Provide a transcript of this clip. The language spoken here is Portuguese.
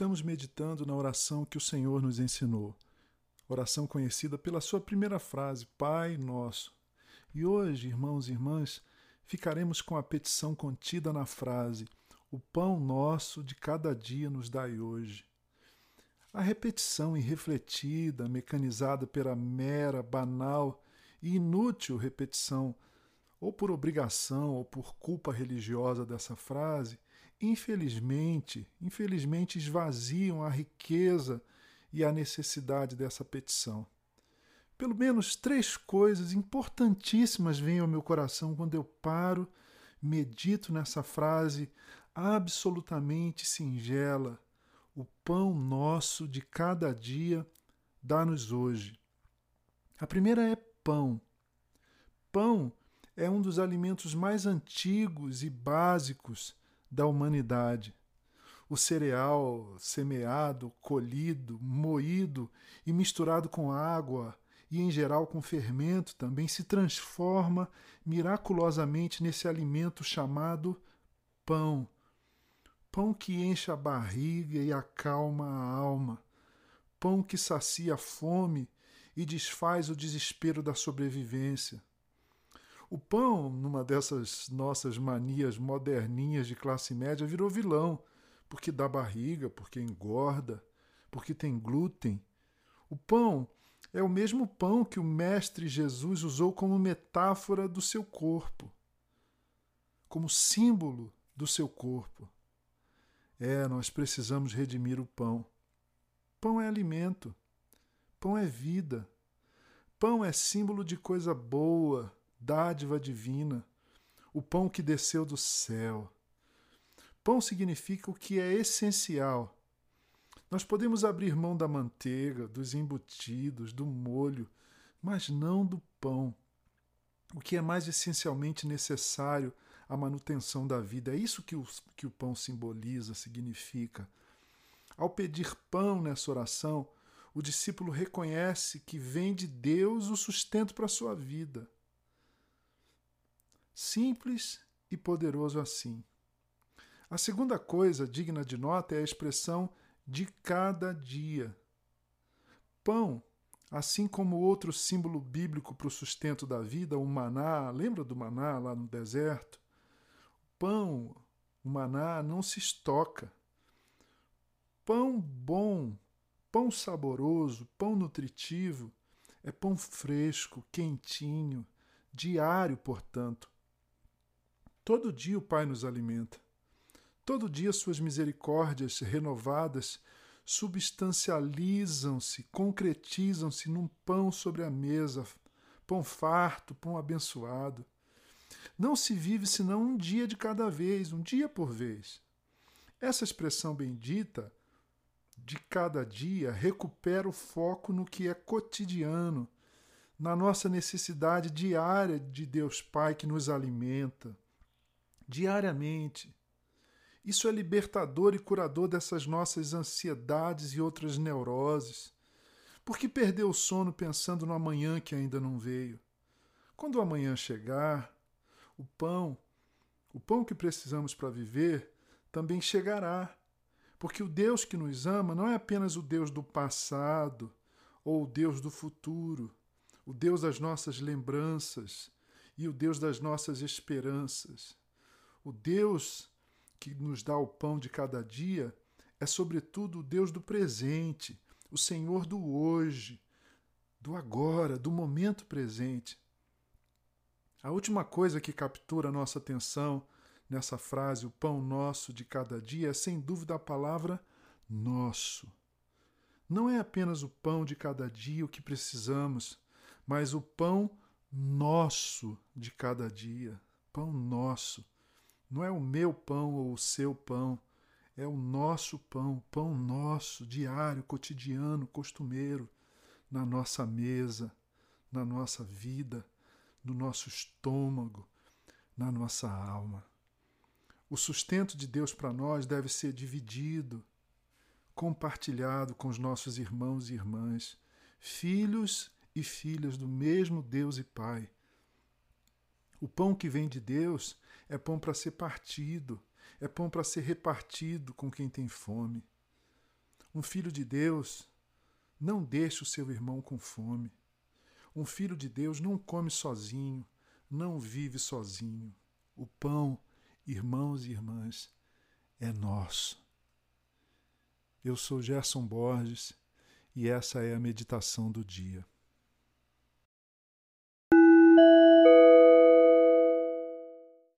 Estamos meditando na oração que o Senhor nos ensinou. Oração conhecida pela sua primeira frase, Pai Nosso. E hoje, irmãos e irmãs, ficaremos com a petição contida na frase: O pão nosso de cada dia nos dai hoje. A repetição irrefletida, mecanizada pela mera, banal e inútil repetição, ou por obrigação ou por culpa religiosa dessa frase, infelizmente, infelizmente esvaziam a riqueza e a necessidade dessa petição. Pelo menos três coisas importantíssimas vêm ao meu coração quando eu paro, medito nessa frase absolutamente singela: O pão nosso de cada dia dá-nos hoje. A primeira é pão. Pão é um dos alimentos mais antigos e básicos da humanidade. O cereal semeado, colhido, moído e misturado com água e, em geral, com fermento, também se transforma miraculosamente nesse alimento chamado pão. Pão que enche a barriga e acalma a alma. Pão que sacia a fome e desfaz o desespero da sobrevivência. O pão, numa dessas nossas manias moderninhas de classe média, virou vilão, porque dá barriga, porque engorda, porque tem glúten. O pão é o mesmo pão que o Mestre Jesus usou como metáfora do seu corpo, como símbolo do seu corpo. É, nós precisamos redimir o pão. Pão é alimento, pão é vida, pão é símbolo de coisa boa, dádiva divina, o pão que desceu do céu. Pão significa o que é essencial. Nós podemos abrir mão da manteiga, dos embutidos, do molho, mas não do pão. O que é mais essencialmente necessário à manutenção da vida. É isso que o, que o pão simboliza, significa. Ao pedir pão nessa oração, o discípulo reconhece que vem de Deus o sustento para a sua vida. Simples e poderoso assim. A segunda coisa digna de nota é a expressão de cada dia. Pão, assim como outro símbolo bíblico para o sustento da vida, o maná, lembra do maná lá no deserto? Pão, o maná não se estoca. Pão bom, pão saboroso, pão nutritivo, é pão fresco, quentinho, diário, portanto. Todo dia o Pai nos alimenta. Todo dia suas misericórdias renovadas substancializam-se, concretizam-se num pão sobre a mesa, pão farto, pão abençoado. Não se vive senão um dia de cada vez, um dia por vez. Essa expressão bendita de cada dia recupera o foco no que é cotidiano, na nossa necessidade diária de Deus Pai que nos alimenta diariamente. Isso é libertador e curador dessas nossas ansiedades e outras neuroses. Por que perder o sono pensando no amanhã que ainda não veio? Quando o amanhã chegar, o pão, o pão que precisamos para viver, também chegará. Porque o Deus que nos ama não é apenas o Deus do passado ou o Deus do futuro, o Deus das nossas lembranças e o Deus das nossas esperanças. O Deus que nos dá o pão de cada dia é, sobretudo, o Deus do presente, o Senhor do hoje, do agora, do momento presente. A última coisa que captura a nossa atenção nessa frase, o pão nosso de cada dia, é sem dúvida a palavra nosso. Não é apenas o pão de cada dia o que precisamos, mas o pão nosso de cada dia. Pão nosso. Não é o meu pão ou o seu pão, é o nosso pão, pão nosso, diário, cotidiano, costumeiro, na nossa mesa, na nossa vida, no nosso estômago, na nossa alma. O sustento de Deus para nós deve ser dividido, compartilhado com os nossos irmãos e irmãs, filhos e filhas do mesmo Deus e Pai o pão que vem de Deus é pão para ser partido, é pão para ser repartido com quem tem fome. Um filho de Deus não deixa o seu irmão com fome. Um filho de Deus não come sozinho, não vive sozinho. O pão, irmãos e irmãs, é nosso. Eu sou Gerson Borges e essa é a meditação do dia.